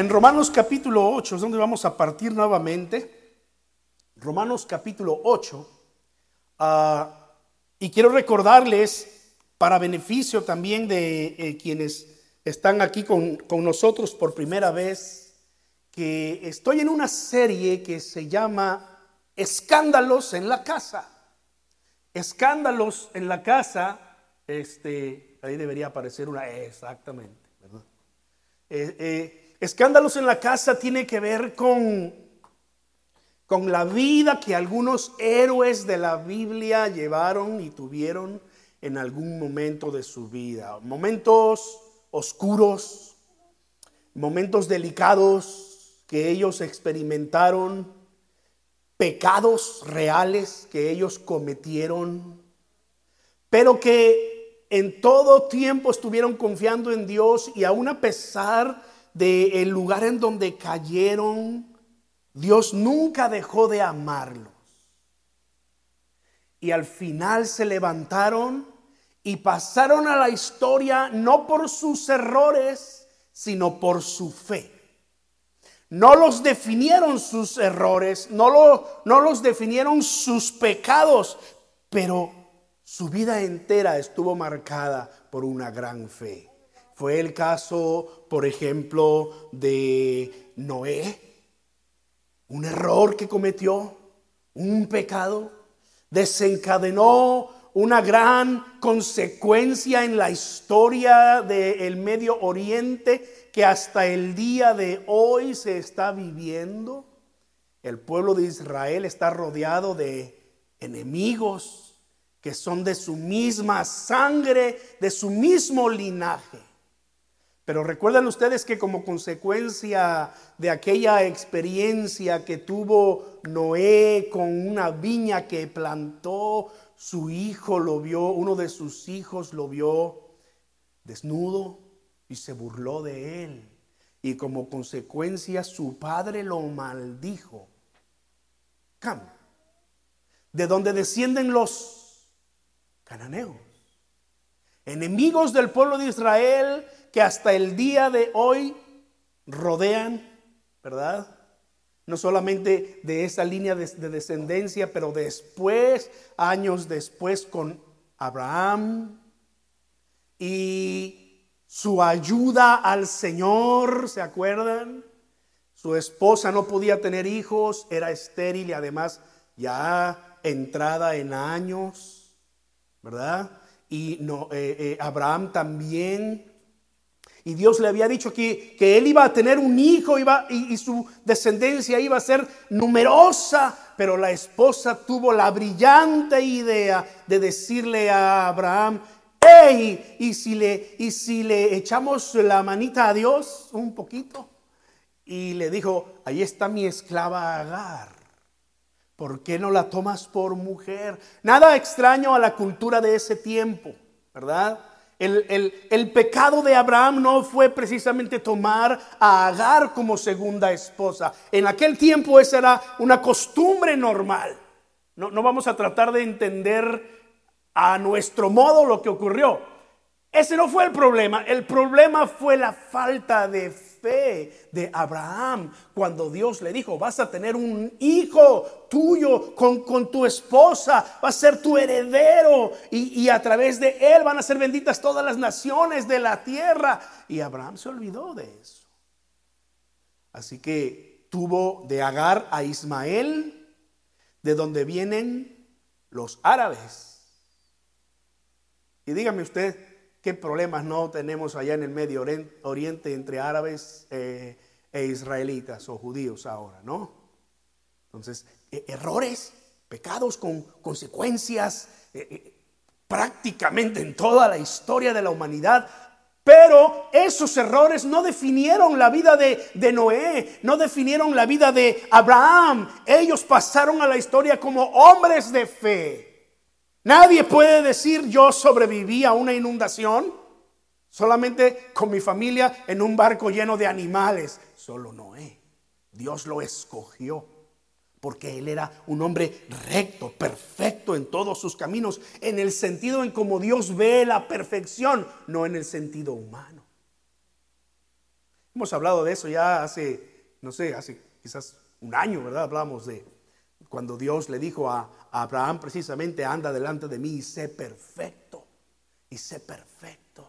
en Romanos capítulo 8, es donde vamos a partir nuevamente. Romanos capítulo 8. Ah, y quiero recordarles, para beneficio también de eh, quienes están aquí con, con nosotros por primera vez, que estoy en una serie que se llama Escándalos en la casa. Escándalos en la casa, este, ahí debería aparecer una, exactamente, ¿verdad? Eh, eh, escándalos en la casa tiene que ver con, con la vida que algunos héroes de la Biblia llevaron y tuvieron en algún momento de su vida. Momentos oscuros, momentos delicados que ellos experimentaron pecados reales que ellos cometieron, pero que en todo tiempo estuvieron confiando en Dios y aún a pesar del lugar en donde cayeron, Dios nunca dejó de amarlos. Y al final se levantaron y pasaron a la historia no por sus errores, sino por su fe. No los definieron sus errores, no, lo, no los definieron sus pecados, pero su vida entera estuvo marcada por una gran fe. Fue el caso, por ejemplo, de Noé, un error que cometió, un pecado, desencadenó una gran consecuencia en la historia del Medio Oriente que hasta el día de hoy se está viviendo. El pueblo de Israel está rodeado de enemigos que son de su misma sangre, de su mismo linaje. Pero recuerden ustedes que como consecuencia de aquella experiencia que tuvo Noé con una viña que plantó, su hijo lo vio, uno de sus hijos lo vio desnudo, y se burló de él. Y como consecuencia su padre lo maldijo. Cam, de donde descienden los cananeos, enemigos del pueblo de Israel que hasta el día de hoy rodean, ¿verdad? No solamente de esa línea de, de descendencia, pero después, años después, con Abraham y su ayuda al Señor, ¿se acuerdan? Su esposa no podía tener hijos, era estéril y además ya entrada en años, ¿verdad? Y no, eh, eh, Abraham también. Y Dios le había dicho que, él iba a tener un hijo y, y su descendencia iba a ser numerosa, pero la esposa tuvo la brillante idea de decirle a Abraham, y si, le, y si le echamos la manita a Dios un poquito. Y le dijo, ahí está mi esclava Agar. ¿Por qué no la tomas por mujer? Nada extraño a la cultura de ese tiempo, ¿verdad? El, el, pecado de Abraham no fue precisamente tomar a Agar como segunda esposa. En aquel tiempo esa era una costumbre normal. No, no vamos a tratar de entender a nuestro modo lo que ocurrió. Ese no fue el problema. El problema fue la falta de fe de Abraham cuando Dios le dijo, vas a tener un hijo tuyo con, con tu esposa, va a ser tu heredero y, y, a través de él van a ser benditas todas las naciones de la tierra. Y Abraham se olvidó de eso. Así que tuvo de Agar a Ismael, de donde vienen los árabes y dígame usted qué problemas no tenemos allá en el Medio Oriente entre árabes eh, e israelitas o judíos ahora, ¿no? Entonces, e, errores, pecados con consecuencias eh, eh, prácticamente en toda la historia de la humanidad. Pero esos errores no definieron la vida de, de, Noé, no definieron la vida de Abraham. Ellos pasaron a la historia como hombres de fe. Nadie puede decir yo sobreviví a una inundación solamente con mi familia en un barco lleno de animales. Solo Noé. Dios lo escogió porque él era un hombre recto, perfecto en todos sus caminos, en el sentido en como Dios ve la perfección, no en el sentido humano. Hemos hablado de eso ya hace, no sé, hace quizás un año, ¿verdad? Hablamos de cuando Dios le dijo a, Abraham precisamente, anda delante de mí y sé perfecto, y sé perfecto.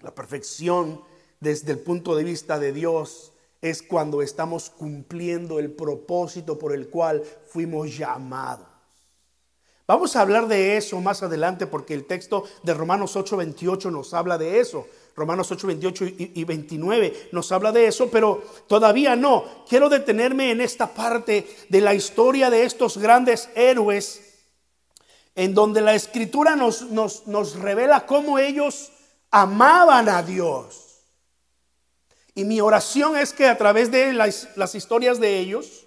La perfección desde el punto de vista de Dios es cuando estamos cumpliendo el propósito por el cual fuimos llamados. Vamos a hablar de eso más adelante porque el texto de Romanos 8:28 nos habla de eso. Romanos 8, 28 y 29 nos habla de eso, pero todavía no. Quiero detenerme en esta parte de la historia de estos grandes héroes, en donde la escritura nos, nos, nos revela cómo ellos amaban a Dios. Y mi oración es que a través de las, las historias de ellos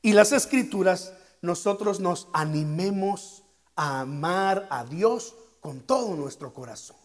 y las escrituras, nosotros nos animemos a amar a Dios con todo nuestro corazón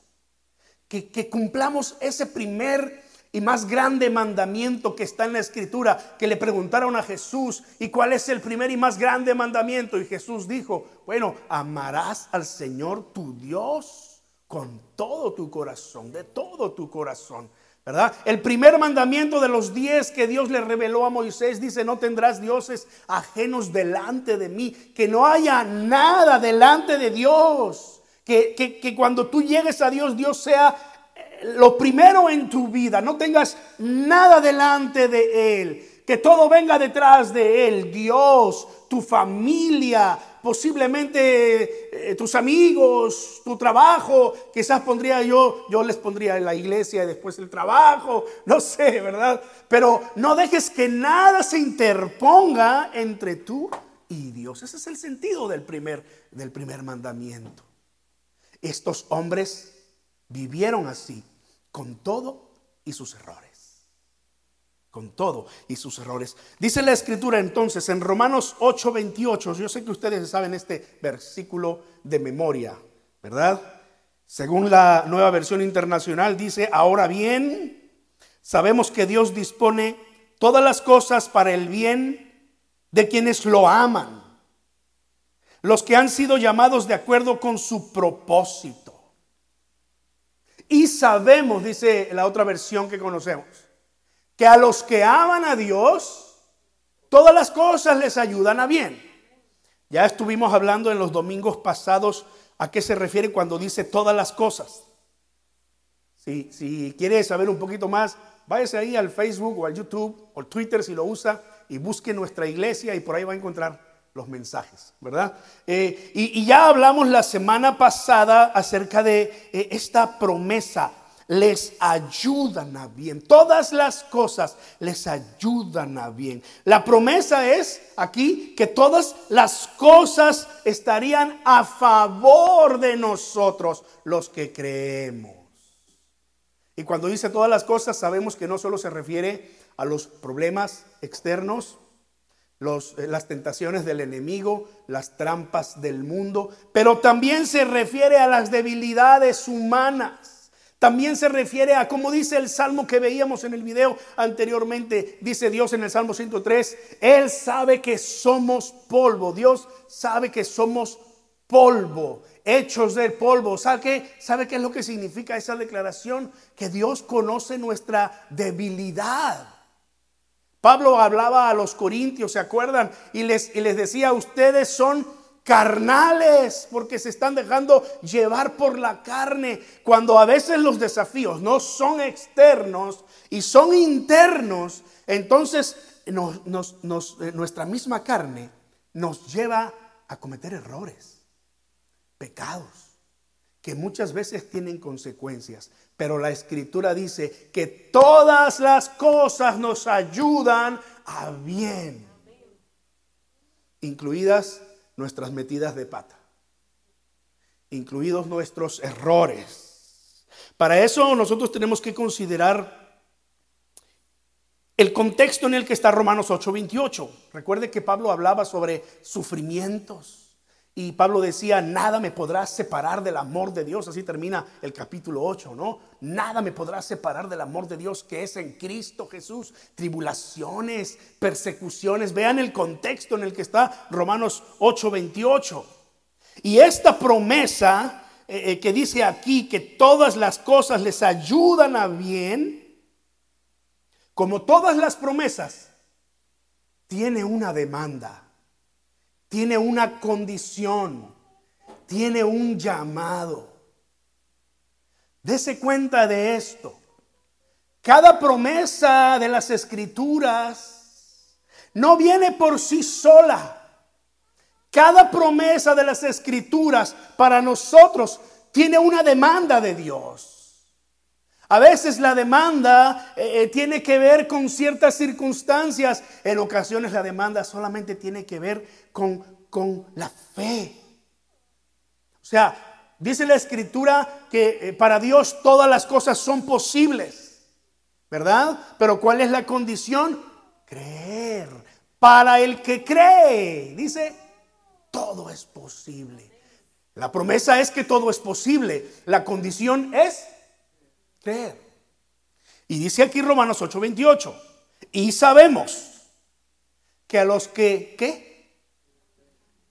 que, cumplamos ese primer y más grande mandamiento que está en la escritura, que le preguntaron a Jesús, ¿y cuál es el primer y más grande mandamiento? Y Jesús dijo, bueno, amarás al Señor tu Dios con todo tu corazón, de todo tu corazón. ¿verdad? El primer mandamiento de los diez que Dios le reveló a Moisés dice, no tendrás dioses ajenos delante de mí, que no haya nada delante de Dios. Que, cuando tú llegues a Dios, Dios sea eh, lo primero en tu vida. No tengas nada delante de Él. Que todo venga detrás de Él. Dios, tu familia, posiblemente eh, tus amigos, tu trabajo. Quizás pondría yo, yo les pondría en la iglesia y después el trabajo. No sé, ¿verdad? Pero no dejes que nada se interponga entre tú y Dios. Ese es el sentido del primer, del primer mandamiento. Estos hombres vivieron así, con todo y sus errores. Con todo y sus errores. Dice la escritura entonces en Romanos 8:28, yo sé que ustedes saben este versículo de memoria, ¿verdad? Según la nueva versión internacional dice, ahora bien, sabemos que Dios dispone todas las cosas para el bien de quienes lo aman los que han sido llamados de acuerdo con su propósito. Y sabemos, dice la otra versión que conocemos, que a los que aman a Dios, todas las cosas les ayudan a bien. Ya estuvimos hablando en los domingos pasados a qué se refiere cuando dice todas las cosas. Si, si quiere saber un poquito más, váyase ahí al Facebook o al YouTube o al Twitter si lo usa y busque nuestra iglesia y por ahí va a encontrar los mensajes, ¿verdad? Eh, y, ya hablamos la semana pasada acerca de eh, esta promesa. Les ayudan a bien. Todas las cosas les ayudan a bien. La promesa es aquí que todas las cosas estarían a favor de nosotros, los que creemos. Y cuando dice todas las cosas, sabemos que no solo se refiere a los problemas externos, eh, las tentaciones del enemigo, las trampas del mundo, pero también se refiere a las debilidades humanas. También se refiere a, como dice el salmo que veíamos en el video anteriormente, dice Dios en el Salmo 103, Él sabe que somos polvo, Dios sabe que somos polvo, hechos del polvo. ¿Sabe qué? ¿Sabe qué es lo que significa esa declaración? Que Dios conoce nuestra debilidad. Pablo hablaba a los corintios, ¿se acuerdan? Y les, y les decía, ustedes son carnales porque se están dejando llevar por la carne, cuando a veces los desafíos no son externos y son internos, entonces nos, eh, nuestra misma carne nos lleva a cometer errores, pecados que muchas veces tienen consecuencias, pero la escritura dice que todas las cosas nos ayudan a bien, incluidas nuestras metidas de pata, incluidos nuestros errores. Para eso nosotros tenemos que considerar el contexto en el que está Romanos 8:28. Recuerde que Pablo hablaba sobre sufrimientos y Pablo decía, nada me podrá separar del amor de Dios. Así termina el capítulo 8, ¿no? Nada me podrá separar del amor de Dios que es en Cristo Jesús. Tribulaciones, persecuciones. Vean el contexto en el que está Romanos 8, 28. Y esta promesa eh, eh, que dice aquí que todas las cosas les ayudan a bien, como todas las promesas, tiene una demanda, tiene una condición, tiene un llamado. Dese cuenta de esto. Cada promesa de las escrituras no viene por sí sola. Cada promesa de las escrituras para nosotros tiene una demanda de Dios. A veces la demanda eh, eh, tiene que ver con ciertas circunstancias. En ocasiones la demanda solamente tiene que ver con, con la fe. O sea, dice la escritura que eh, para Dios todas las cosas son posibles. ¿Verdad? Pero ¿cuál es la condición? Creer. Para el que cree, dice, todo es posible. La promesa es que todo es posible. La condición es Y dice aquí Romanos 8:28, y sabemos que a los que, ¿qué?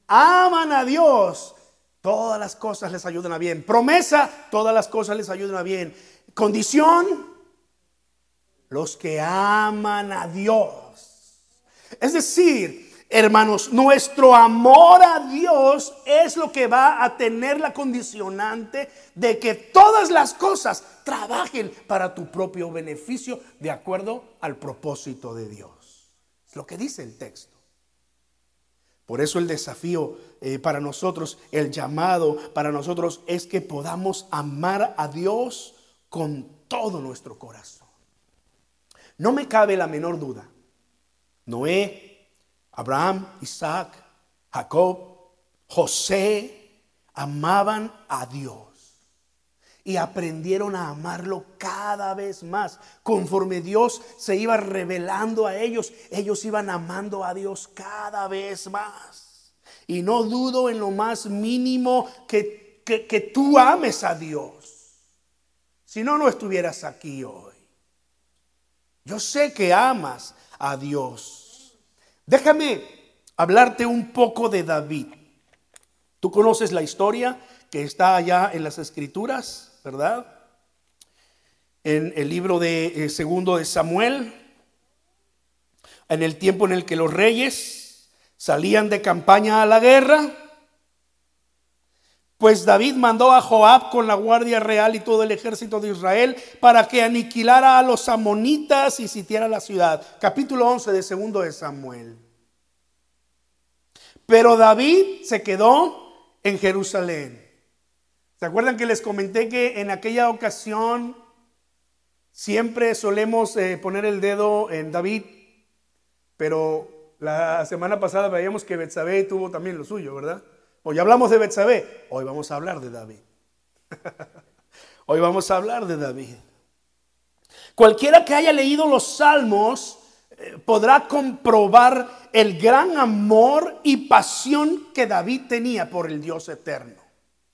Aman a Dios, todas las cosas les ayudan a bien. Promesa, todas las cosas les ayudan a bien. Condición, los que aman a Dios. Es decir, Hermanos, nuestro amor a Dios es lo que va a tener la condicionante de que todas las cosas trabajen para tu propio beneficio de acuerdo al propósito de Dios. Es lo que dice el texto. Por eso el desafío eh, para nosotros, el llamado para nosotros es que podamos amar a Dios con todo nuestro corazón. No me cabe la menor duda. Noé Abraham, Isaac, Jacob, José amaban a Dios y aprendieron a amarlo cada vez más. Conforme Dios se iba revelando a ellos, ellos iban amando a Dios cada vez más. Y no dudo en lo más mínimo que, que, que tú ames a Dios. Si no, no estuvieras aquí hoy. Yo sé que amas a Dios. Déjame hablarte un poco de David. Tú conoces la historia que está allá en las escrituras, ¿verdad? En el libro de eh, segundo de Samuel, en el tiempo en el que los reyes salían de campaña a la guerra, pues David mandó a Joab con la guardia real y todo el ejército de Israel para que aniquilara a los amonitas y sitiara la ciudad. Capítulo 11 de segundo de Samuel. Pero David se quedó en Jerusalén. ¿Se acuerdan que les comenté que en aquella ocasión siempre solemos eh, poner el dedo en David? Pero la semana pasada veíamos que Betsabé tuvo también lo suyo, ¿verdad? Hoy hablamos de Betsabé, hoy vamos a hablar de David. hoy vamos a hablar de David. Cualquiera que haya leído los salmos eh, podrá comprobar el gran amor y pasión que David tenía por el Dios eterno,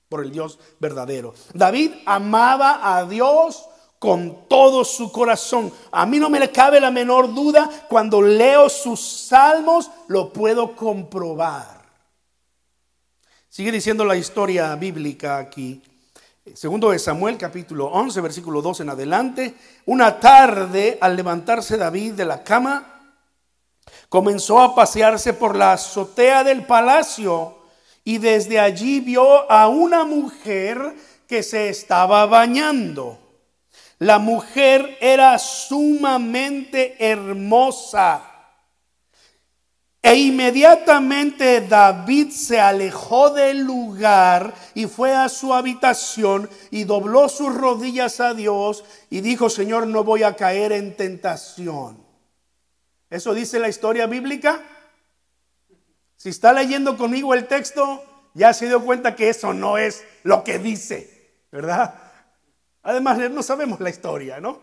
por el Dios verdadero. David amaba a Dios con todo su corazón. A mí no me le cabe la menor duda, cuando leo sus salmos lo puedo comprobar. Sigue diciendo la historia bíblica aquí. Segundo de Samuel capítulo 11 versículo 2 en adelante. Una tarde al levantarse David de la cama, comenzó a pasearse por la azotea del palacio y desde allí vio a una mujer que se estaba bañando. La mujer era sumamente hermosa e inmediatamente David se alejó del lugar y fue a su habitación y dobló sus rodillas a Dios y dijo, Señor, no voy a caer en tentación. ¿Eso dice la historia bíblica? Si está leyendo conmigo el texto, ya se dio cuenta que eso no es lo que dice, ¿verdad? Además, no sabemos la historia, ¿no?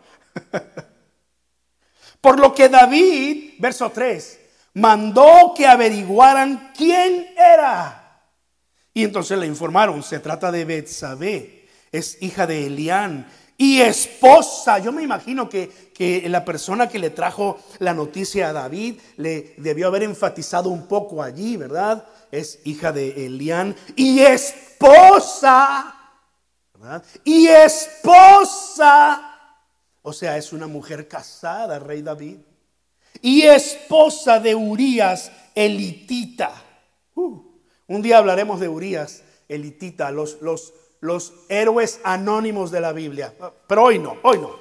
Por lo que David, verso 3, mandó que averiguaran quién era. Y entonces le informaron, se trata de Betsabé, es hija de Elián y esposa. Yo me imagino que, que, la persona que le trajo la noticia a David le debió haber enfatizado un poco allí, ¿verdad? Es hija de Elián y esposa, ¿verdad? Y esposa O sea, es una mujer casada, rey David. Y esposa de Urias, elitita. Uh, un día hablaremos de Urias, elitita, los, los, los héroes anónimos de la Biblia. Pero hoy no, hoy no.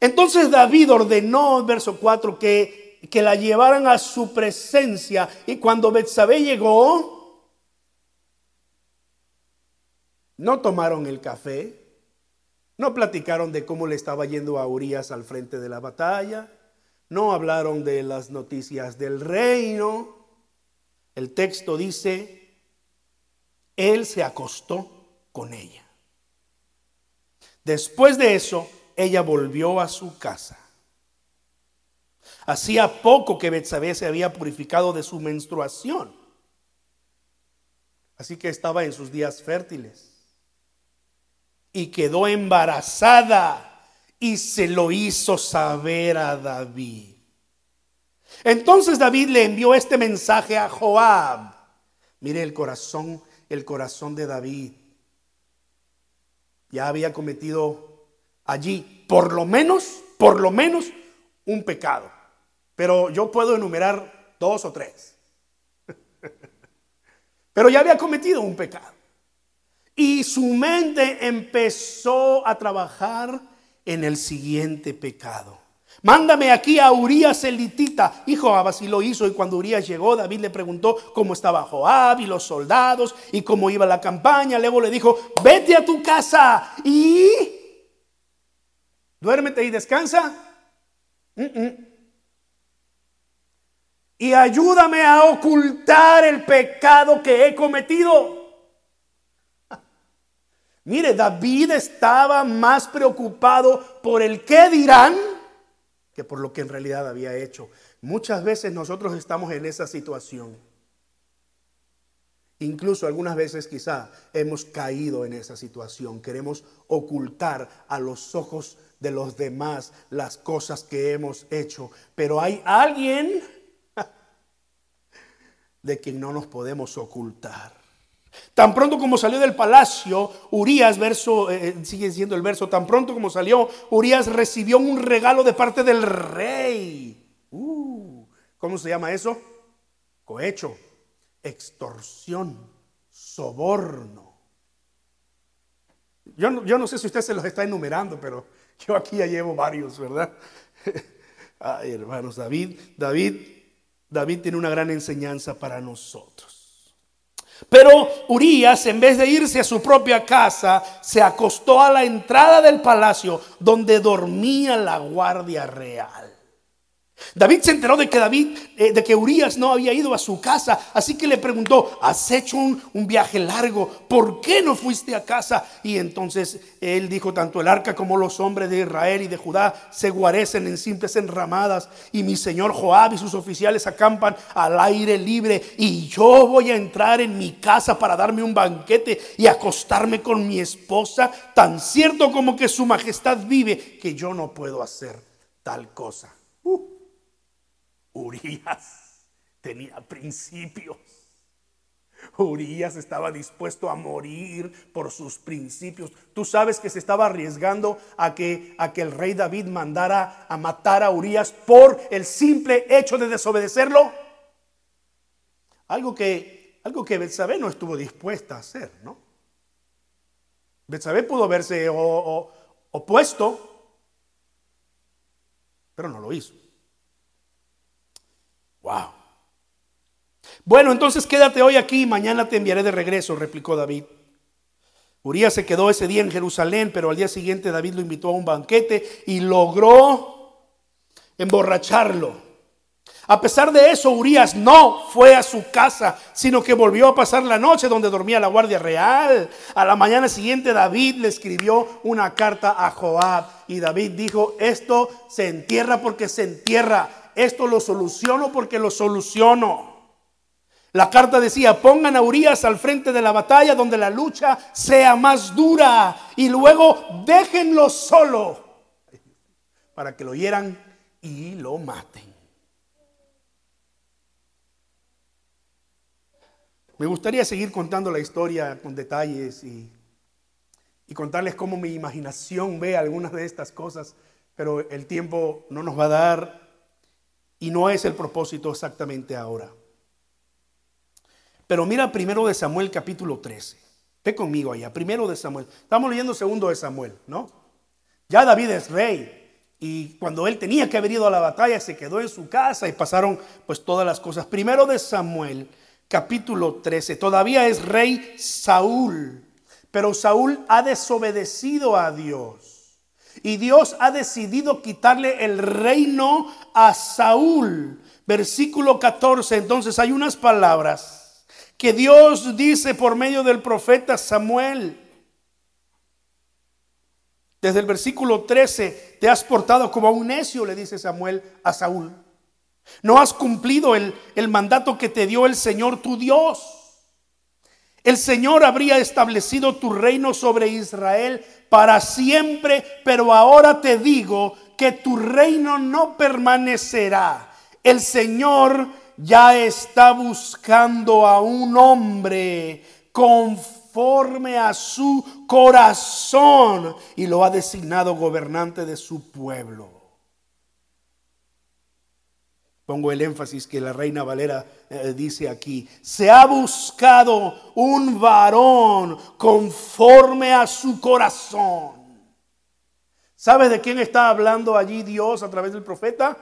Entonces David ordenó, verso 4, que, que la llevaran a su presencia. Y cuando Betsabé llegó, no tomaron el café, no platicaron de cómo le estaba yendo a Urias al frente de la batalla. No hablaron de las noticias del reino. El texto dice, él se acostó con ella. Después de eso, ella volvió a su casa. Hacía poco que Betsabé se había purificado de su menstruación. Así que estaba en sus días fértiles y quedó embarazada y se lo hizo saber a David. Entonces David le envió este mensaje a Joab. Mire el corazón, el corazón de David. Ya había cometido allí por lo menos, por lo menos un pecado. Pero yo puedo enumerar dos o tres. Pero ya había cometido un pecado. Y su mente empezó a trabajar en el siguiente pecado. Mándame aquí a Urias elitita. Y Joab así lo hizo. Y cuando Urias llegó, David le preguntó cómo estaba Joab y los soldados y cómo iba la campaña. Luego le dijo, vete a tu casa y duérmete y descansa. Y ayúdame a ocultar el pecado que he cometido. Mire, David estaba más preocupado por el qué dirán que por lo que en realidad había hecho. Muchas veces nosotros estamos en esa situación. Incluso algunas veces quizá hemos caído en esa situación. Queremos ocultar a los ojos de los demás las cosas que hemos hecho. Pero hay alguien de quien no nos podemos ocultar. Tan pronto como salió del palacio, Urias, verso, eh, eh, sigue siendo el verso, tan pronto como salió, Urias recibió un regalo de parte del rey. Uh, ¿Cómo se llama eso? Cohecho, extorsión, soborno. Yo no, yo no sé si usted se los está enumerando, pero yo aquí ya llevo varios, ¿verdad? Ay, hermanos, David, David, David tiene una gran enseñanza para nosotros. Pero Urias, en vez de irse a su propia casa, se acostó a la entrada del palacio donde dormía la guardia real. David se enteró de que David, eh, de que Urias no había ido a su casa, así que le preguntó, has hecho un, un, viaje largo, ¿por qué no fuiste a casa? Y entonces él dijo, tanto el arca como los hombres de Israel y de Judá se guarecen en simples enramadas, y mi señor Joab y sus oficiales acampan al aire libre, y yo voy a entrar en mi casa para darme un banquete y acostarme con mi esposa, tan cierto como que su majestad vive, que yo no puedo hacer tal cosa. Uh. Urias tenía principios. Urias estaba dispuesto a morir por sus principios. Tú sabes que se estaba arriesgando a que, a que el rey David mandara a matar a Urias por el simple hecho de desobedecerlo. Algo que, algo que Betsabé no estuvo dispuesta a hacer, ¿no? Betsabé pudo verse opuesto, pero no lo hizo. Wow. Bueno, entonces quédate hoy aquí y mañana te enviaré de regreso, replicó David. Urias se quedó ese día en Jerusalén, pero al día siguiente David lo invitó a un banquete y logró emborracharlo. A pesar de eso, Urias no fue a su casa, sino que volvió a pasar la noche donde dormía la guardia real. A la mañana siguiente David le escribió una carta a Joab y David dijo, esto se entierra porque se entierra esto lo soluciono porque lo soluciono. La carta decía, pongan a Urias al frente de la batalla donde la lucha sea más dura y luego déjenlo solo para que lo hieran y lo maten. Me gustaría seguir contando la historia con detalles y, y contarles cómo mi imaginación ve algunas de estas cosas pero el tiempo no nos va a dar y no es el propósito exactamente ahora. Pero mira primero de Samuel capítulo 13. Ve conmigo allá, primero de Samuel. Estamos leyendo segundo de Samuel, ¿no? Ya David es rey. Y cuando él tenía que haber ido a la batalla, se quedó en su casa y pasaron pues todas las cosas. Primero de Samuel, capítulo 13. Todavía es rey Saúl, pero Saúl ha desobedecido a Dios. Y Dios ha decidido quitarle el reino a Saúl. Versículo 14. Entonces hay unas palabras que Dios dice por medio del profeta Samuel. Desde el versículo 13, te has portado como a un necio, le dice Samuel a Saúl. No has cumplido el, el mandato que te dio el Señor tu Dios. El Señor habría establecido tu reino sobre Israel para siempre, pero ahora te digo que tu reino no permanecerá. El Señor ya está buscando a un hombre conforme a su corazón y lo ha designado gobernante de su pueblo. Pongo el énfasis que la reina Valera eh, dice aquí. Se ha buscado un varón conforme a su corazón. ¿Sabes de quién está hablando allí Dios a través del profeta?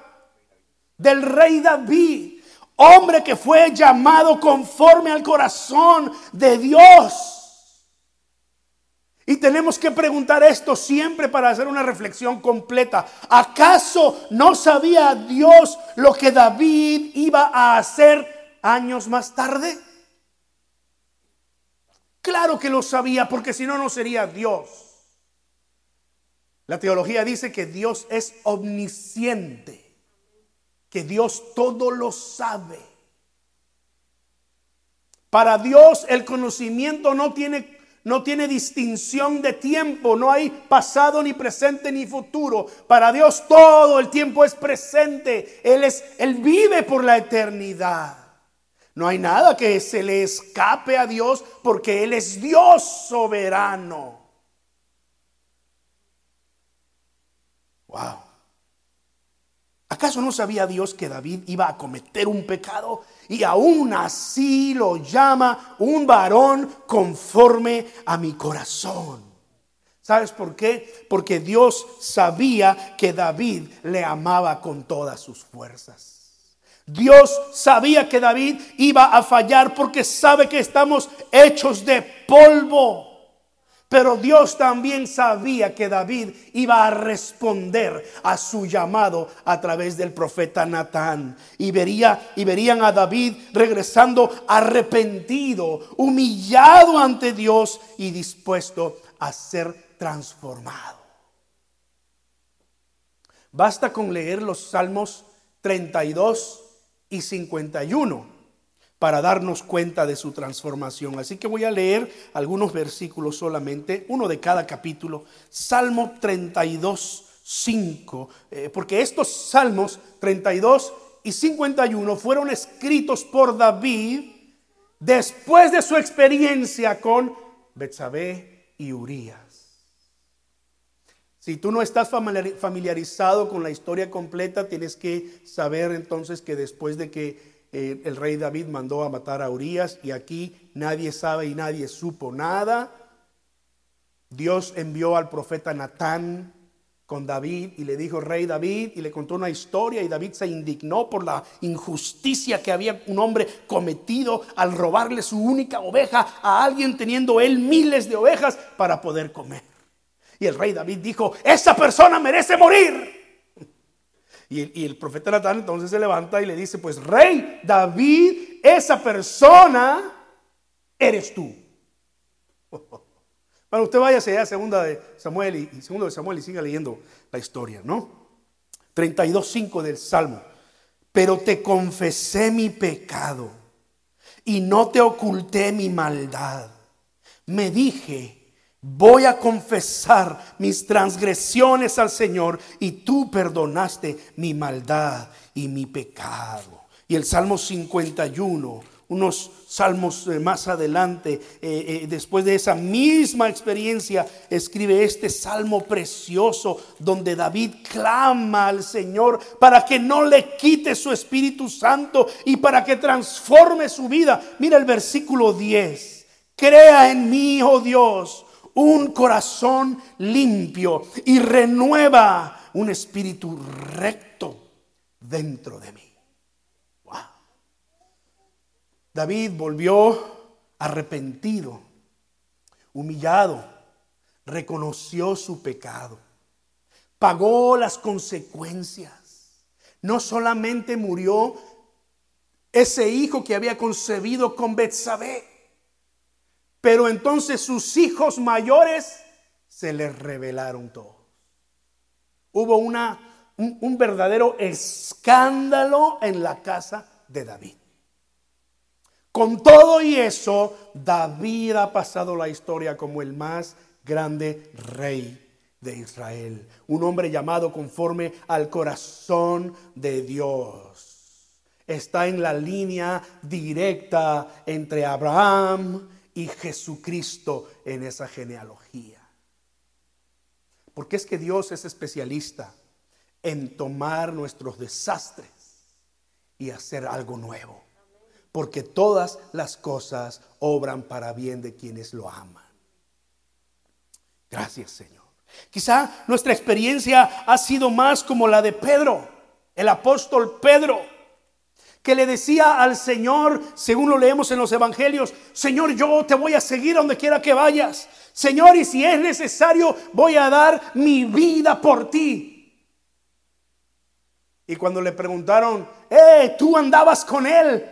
Del rey David. Hombre que fue llamado conforme al corazón de Dios. Y tenemos que preguntar esto siempre para hacer una reflexión completa. ¿Acaso no sabía Dios lo que David iba a hacer años más tarde? Claro que lo sabía, porque si no, no sería Dios. La teología dice que Dios es omnisciente, que Dios todo lo sabe. Para Dios el conocimiento no tiene no tiene distinción de tiempo, no hay pasado ni presente ni futuro. Para Dios todo el tiempo es presente. Él es él vive por la eternidad. No hay nada que se le escape a Dios porque él es Dios soberano. Wow. ¿Acaso no sabía Dios que David iba a cometer un pecado? Y aún así lo llama un varón conforme a mi corazón. ¿Sabes por qué? Porque Dios sabía que David le amaba con todas sus fuerzas. Dios sabía que David iba a fallar porque sabe que estamos hechos de polvo. Pero Dios también sabía que David iba a responder a su llamado a través del profeta Natán. Y, vería, y verían a David regresando arrepentido, humillado ante Dios y dispuesto a ser transformado. Basta con leer los Salmos 32 y 51 para darnos cuenta de su transformación. Así que voy a leer algunos versículos solamente, uno de cada capítulo. Salmo 32, 5, eh, porque estos salmos 32 y 51 fueron escritos por David después de su experiencia con Betsabé y Urías. Si tú no estás familiarizado con la historia completa, tienes que saber entonces que después de que eh, el rey David mandó a matar a Urias y aquí nadie sabe y nadie supo nada. Dios envió al profeta Natán con David y le dijo, rey David, y le contó una historia y David se indignó por la injusticia que había un hombre cometido al robarle su única oveja a alguien teniendo él miles de ovejas para poder comer. Y el rey David dijo, esa persona merece morir. Y el, profeta Natán entonces se levanta y le dice, pues rey David, esa persona eres tú. Bueno, usted vaya a segunda de Samuel y, segundo de Samuel y siga leyendo la historia, ¿no? 32.5 del Salmo. Pero te confesé mi pecado y no te oculté mi maldad. Me dije, Voy a confesar mis transgresiones al Señor y tú perdonaste mi maldad y mi pecado. Y el Salmo 51, unos salmos eh, más adelante, eh, eh, después de esa misma experiencia, escribe este salmo precioso donde David clama al Señor para que no le quite su Espíritu Santo y para que transforme su vida. Mira el versículo 10. Crea en mí, oh Dios, un corazón limpio y renueva un espíritu recto dentro de mí. David volvió arrepentido, humillado, reconoció su pecado, pagó las consecuencias. No solamente murió ese hijo que había concebido con Betsabé, pero entonces sus hijos mayores se les revelaron todos. Hubo una, un, un verdadero escándalo en la casa de David. Con todo y eso, David ha pasado la historia como el más grande rey de Israel. Un hombre llamado conforme al corazón de Dios. Está en la línea directa entre Abraham y Jesucristo en esa genealogía. Porque es que Dios es especialista en tomar nuestros desastres y hacer algo nuevo porque todas las cosas obran para bien de quienes lo aman. Gracias, Señor. Quizá nuestra experiencia ha sido más como la de Pedro, el apóstol Pedro, que le decía al Señor, según lo leemos en los evangelios, Señor, yo te voy a seguir donde quiera que vayas. Señor, y si es necesario, voy a dar mi vida por ti. Y cuando le preguntaron, eh, tú andabas con él,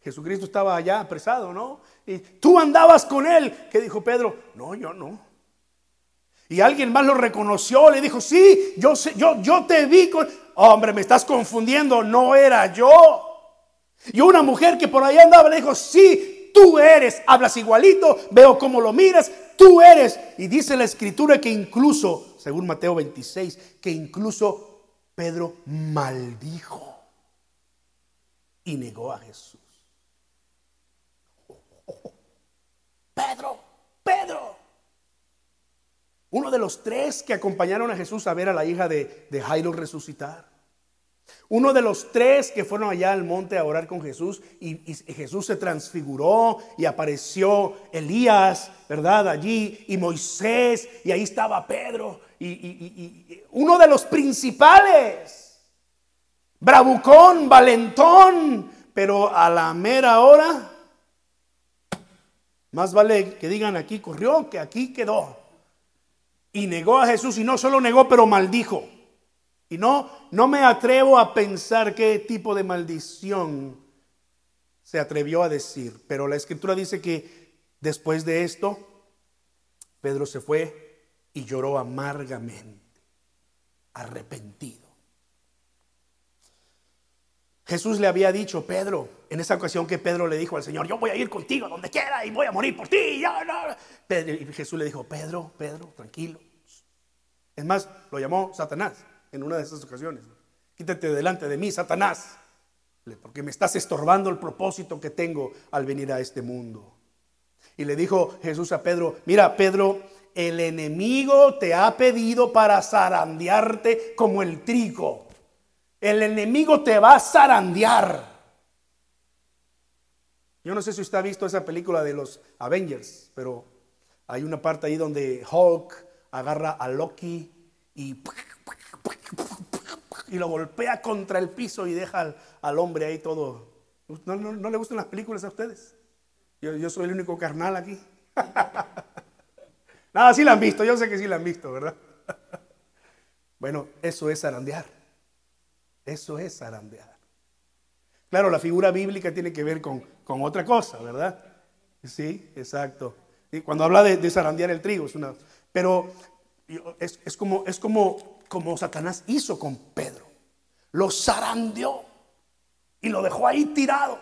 Jesucristo estaba allá apresado, ¿no? Y tú andabas con él. ¿Qué dijo Pedro? No, yo no. Y alguien más lo reconoció, le dijo, sí, yo, yo, yo te vi con... Hombre, me estás confundiendo, no era yo. Y una mujer que por ahí andaba le dijo, sí, tú eres, hablas igualito, veo cómo lo miras, tú eres. Y dice la escritura que incluso, según Mateo 26, que incluso Pedro maldijo y negó a Jesús. Pedro, Pedro. Uno de los tres que acompañaron a Jesús a ver a la hija de, Jairo resucitar. Uno de los tres que fueron allá al monte a orar con Jesús y, Jesús se transfiguró y apareció Elías, ¿verdad? Allí y Moisés y ahí estaba Pedro y, y uno de los principales, bravucón, valentón, pero a la mera hora más vale que digan aquí corrió que aquí quedó. Y negó a Jesús y no solo negó, pero maldijo. Y no, no me atrevo a pensar qué tipo de maldición se atrevió a decir. Pero la escritura dice que después de esto, Pedro se fue y lloró amargamente, arrepentido. Jesús le había dicho, Pedro, en esa ocasión que Pedro le dijo al Señor, yo voy a ir contigo donde quiera y voy a morir por ti. y Jesús le dijo, Pedro, Pedro, tranquilo. Es más, lo llamó Satanás en una de esas ocasiones. Quítate delante de mí, Satanás, porque me estás estorbando el propósito que tengo al venir a este mundo. Y le dijo Jesús a Pedro, mira, Pedro, el enemigo te ha pedido para zarandearte como el trigo. El enemigo te va a zarandear. Yo no sé si usted ha visto esa película de los Avengers, pero hay una parte ahí donde Hulk agarra a Loki y, y lo golpea contra el piso y deja al, hombre ahí todo. ¿No, le gustan las películas a ustedes? Yo, soy el único carnal aquí. Nada, sí la han visto, yo sé que sí la han visto, ¿verdad? bueno, eso es zarandear. Eso es zarandear. Claro, la figura bíblica tiene que ver con, otra cosa, ¿verdad? Sí, exacto. Y cuando habla de, zarandear el trigo, es una. Pero es, como, es como, como Satanás hizo con Pedro. Lo zarandeó y lo dejó ahí tirado.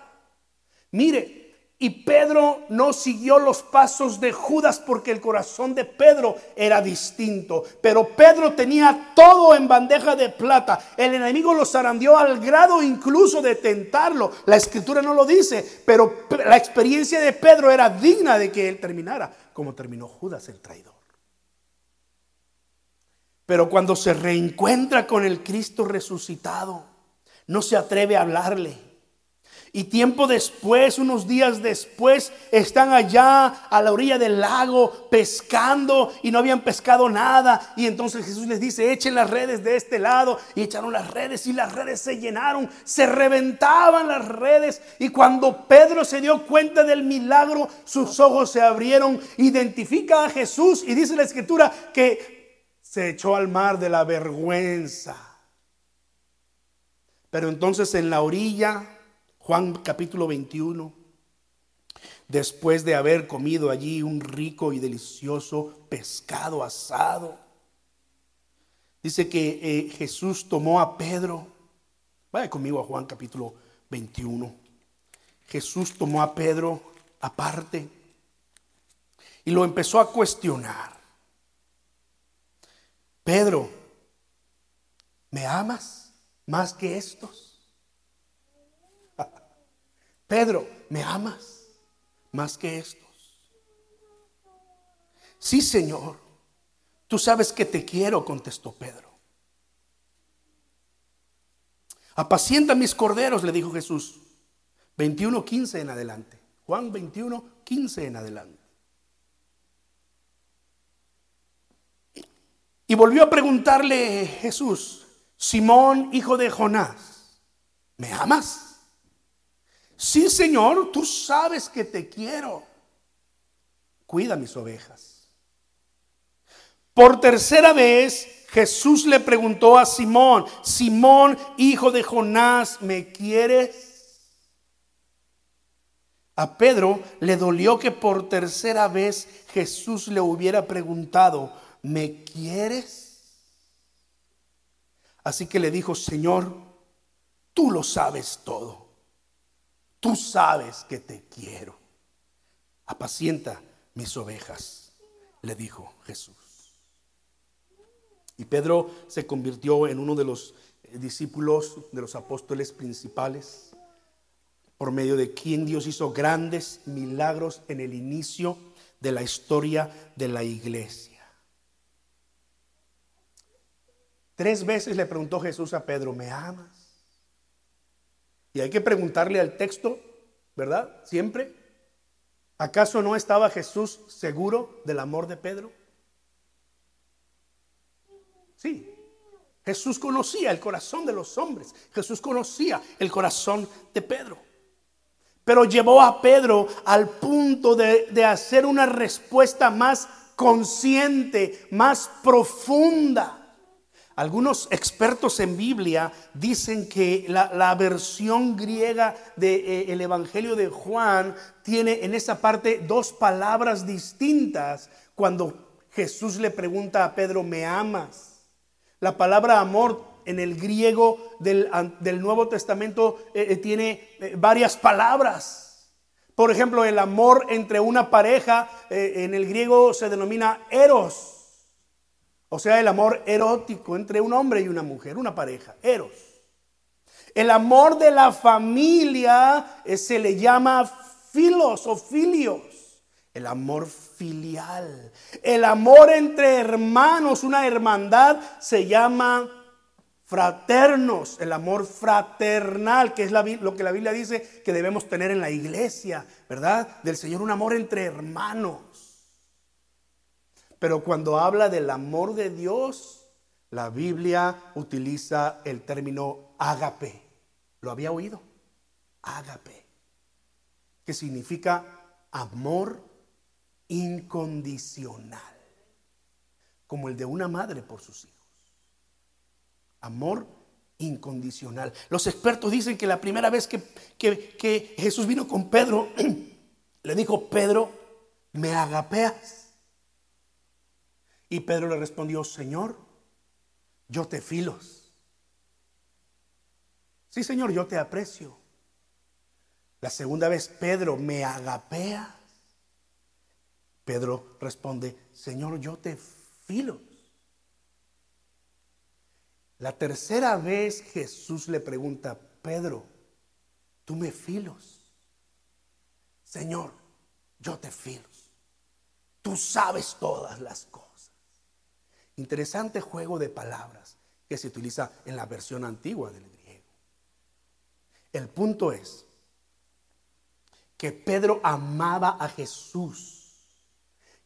Mire, Y Pedro no siguió los pasos de Judas porque el corazón de Pedro era distinto. Pero Pedro tenía todo en bandeja de plata. El enemigo lo zarandeó al grado incluso de tentarlo. La escritura no lo dice, pero la experiencia de Pedro era digna de que él terminara como terminó Judas el traidor. Pero cuando se reencuentra con el Cristo resucitado, no se atreve a hablarle y tiempo después, unos días después, están allá a la orilla del lago pescando y no habían pescado nada. Y entonces Jesús les dice, echen las redes de este lado. Y echaron las redes y las redes se llenaron, se reventaban las redes. Y cuando Pedro se dio cuenta del milagro, sus ojos se abrieron, identifica a Jesús y dice la escritura que se echó al mar de la vergüenza. Pero entonces en la orilla Juan capítulo 21, después de haber comido allí un rico y delicioso pescado asado, dice que eh, Jesús tomó a Pedro, vaya conmigo a Juan capítulo 21, Jesús tomó a Pedro aparte y lo empezó a cuestionar. Pedro, ¿me amas más que estos? Pedro, ¿me amas más que estos? Sí, Señor, tú sabes que te quiero, contestó Pedro. Apacienta mis corderos, le dijo Jesús. 21, 15 en adelante. Juan 21, 15 en adelante. Y volvió a preguntarle Jesús, Simón, hijo de Jonás, ¿me amas? Sí, Señor, tú sabes que te quiero. Cuida mis ovejas. Por tercera vez, Jesús le preguntó a Simón, Simón, hijo de Jonás, ¿me quieres? A Pedro le dolió que por tercera vez Jesús le hubiera preguntado, ¿me quieres? Así que le dijo, Señor, tú lo sabes todo Tú sabes que te quiero. Apacienta mis ovejas, le dijo Jesús. Y Pedro se convirtió en uno de los discípulos de los apóstoles principales, por medio de quien Dios hizo grandes milagros en el inicio de la historia de la iglesia. Tres veces le preguntó Jesús a Pedro, ¿me amas? Y hay que preguntarle al texto, ¿verdad? Siempre. ¿Acaso no estaba Jesús seguro del amor de Pedro? Sí. Jesús conocía el corazón de los hombres. Jesús conocía el corazón de Pedro. Pero llevó a Pedro al punto de, de hacer una respuesta más consciente, más profunda. Algunos expertos en Biblia dicen que la, versión griega del de, eh, Evangelio de Juan tiene en esa parte dos palabras distintas cuando Jesús le pregunta a Pedro, ¿me amas? La palabra amor en el griego del, Nuevo Testamento eh, eh, tiene varias palabras. Por ejemplo, el amor entre una pareja en el griego se denomina eros. O sea, el amor erótico entre un hombre y una mujer, una pareja, eros. El amor de la familia eh, se le llama filos o filios. El amor filial. El amor entre hermanos, una hermandad, se llama fraternos. El amor fraternal, que es lo que la Biblia dice que debemos tener en la iglesia, ¿verdad? Del Señor, un amor entre hermanos. Pero cuando habla del amor de Dios, la Biblia utiliza el término ágape. ¿Lo había oído? Ágape. Que significa amor incondicional. Como el de una madre por sus hijos. Amor incondicional. Los expertos dicen que la primera vez que, que Jesús vino con Pedro, le dijo, Pedro, ¿me agapeas? Y Pedro le respondió, Señor, yo te filos. Sí, Señor, yo te aprecio. La segunda vez, Pedro, ¿me agapeas? Pedro responde, Señor, yo te filo. La tercera vez Jesús le pregunta, Pedro, tú me filos. Señor, yo te filos. Tú sabes todas las cosas. Interesante juego de palabras que se utiliza en la versión antigua del griego. El punto es que Pedro amaba a Jesús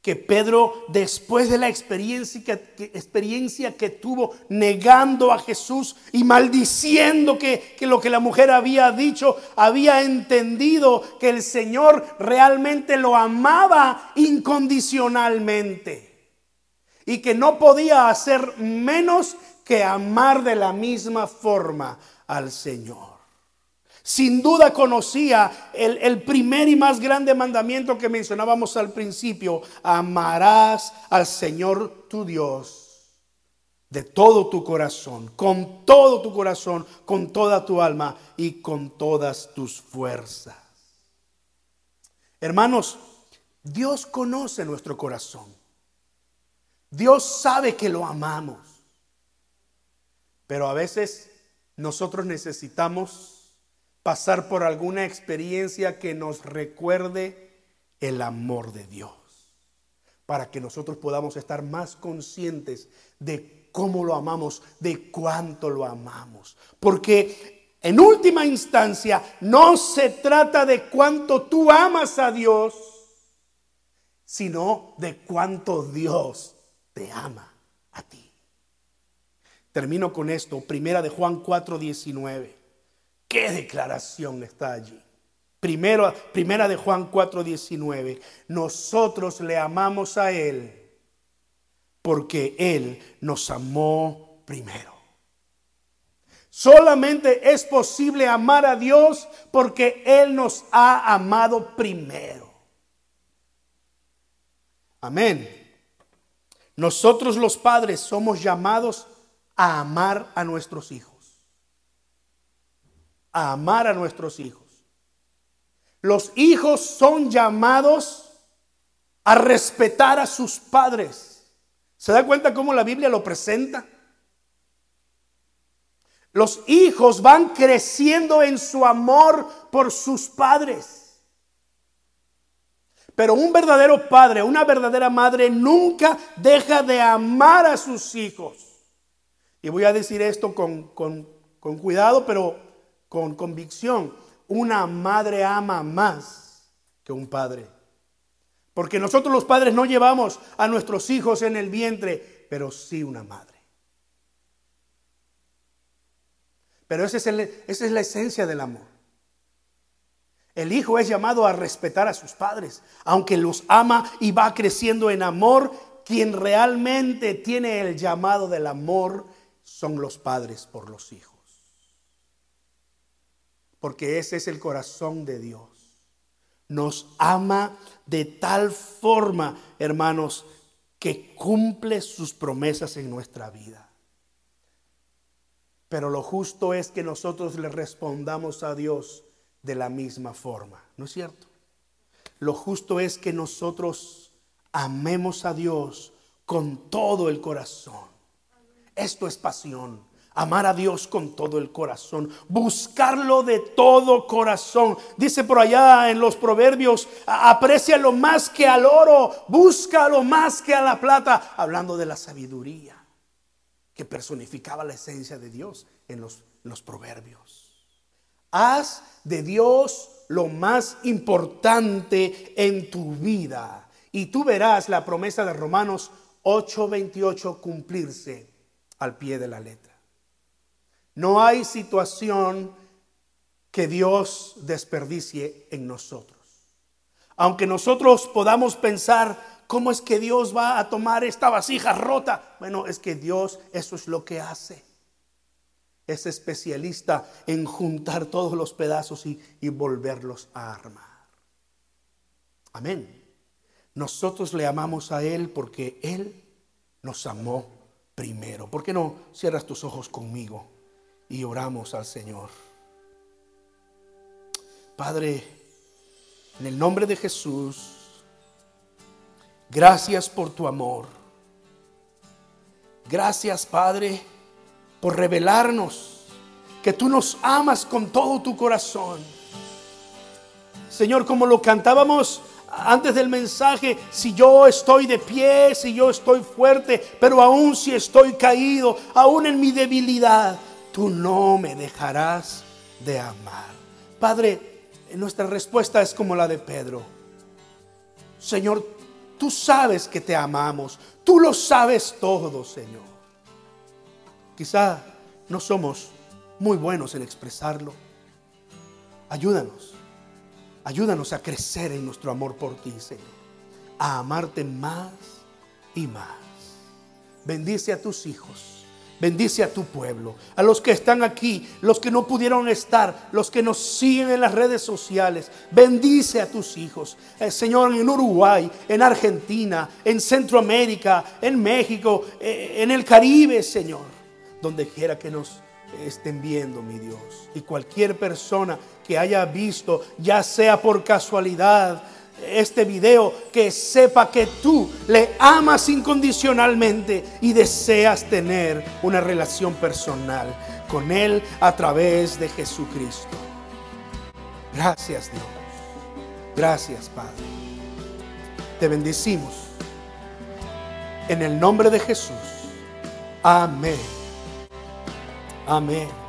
que Pedro, después de la experiencia que, experiencia que tuvo negando a Jesús y maldiciendo que, que lo que la mujer había dicho, había entendido que el Señor realmente lo amaba incondicionalmente y que no podía hacer menos que amar de la misma forma al Señor. Sin duda conocía el, primer y más grande mandamiento que mencionábamos al principio. Amarás al Señor tu Dios de todo tu corazón, con todo tu corazón, con toda tu alma y con todas tus fuerzas. Hermanos, Dios conoce nuestro corazón. Dios sabe que lo amamos. Pero a veces nosotros necesitamos pasar por alguna experiencia que nos recuerde el amor de Dios, para que nosotros podamos estar más conscientes de cómo lo amamos, de cuánto lo amamos. Porque en última instancia no se trata de cuánto tú amas a Dios, sino de cuánto Dios te ama a ti. Termino con esto, primera de Juan 4:19. ¿Qué declaración está allí? Primero, primera de Juan 4:19. Nosotros le amamos a Él porque Él nos amó primero. Solamente es posible amar a Dios porque Él nos ha amado primero. Amén. Nosotros los padres somos llamados a amar a nuestros hijos a amar a nuestros hijos. Los hijos son llamados a respetar a sus padres. ¿Se da cuenta cómo la Biblia lo presenta? Los hijos van creciendo en su amor por sus padres. Pero un verdadero padre, una verdadera madre nunca deja de amar a sus hijos. Y voy a decir esto con, con, cuidado, pero con convicción. Una madre ama más que un padre. Porque nosotros los padres no llevamos a nuestros hijos en el vientre, pero sí una madre. Pero esa es la esencia del amor. El hijo es llamado a respetar a sus padres, aunque los ama y va creciendo en amor. Quien realmente tiene el llamado del amor son los padres por los hijos porque ese es el corazón de Dios. Nos ama de tal forma, hermanos, que cumple sus promesas en nuestra vida. Pero lo justo es que nosotros le respondamos a Dios de la misma forma, ¿no es cierto? Lo justo es que nosotros amemos a Dios con todo el corazón. Esto es pasión. Amar a Dios con todo el corazón, buscarlo de todo corazón. Dice por allá en los proverbios, lo más que al oro, búscalo más que a la plata, hablando de la sabiduría que personificaba la esencia de Dios en los, los proverbios. Haz de Dios lo más importante en tu vida y tú verás la promesa de Romanos 8:28 cumplirse al pie de la letra. No hay situación que Dios desperdicie en nosotros. Aunque nosotros podamos pensar, ¿cómo es que Dios va a tomar esta vasija rota? Bueno, es que Dios eso es lo que hace. Es especialista en juntar todos los pedazos y, volverlos a armar. Amén. Nosotros le amamos a Él porque Él nos amó primero. ¿Por qué no cierras tus ojos conmigo? y oramos al Señor. Padre, en el nombre de Jesús, gracias por tu amor. Gracias, Padre, por revelarnos que tú nos amas con todo tu corazón. Señor, como lo cantábamos antes del mensaje, si yo estoy de pie, si yo estoy fuerte, pero aún si estoy caído, aún en mi debilidad, tú no me dejarás de amar. Padre, nuestra respuesta es como la de Pedro. Señor, tú sabes que te amamos, tú lo sabes todo, Señor. Quizá no somos muy buenos en expresarlo. Ayúdanos Ayúdanos a crecer en nuestro amor por ti, Señor. A amarte más y más. Bendice a tus hijos. Bendice a tu pueblo, a los que están aquí, los que no pudieron estar, los que nos siguen en las redes sociales. Bendice a tus hijos. Eh, Señor, en Uruguay, en Argentina, en Centroamérica, en México, eh, en el Caribe, Señor. Donde quiera que nos estén viendo, mi Dios. Y cualquier persona que haya visto, ya sea por casualidad, este video, que sepa que tú le amas incondicionalmente y deseas tener una relación personal con Él a través de Jesucristo. Gracias Dios. Gracias Padre. Te bendecimos. En el nombre de Jesús. Amén. Amén.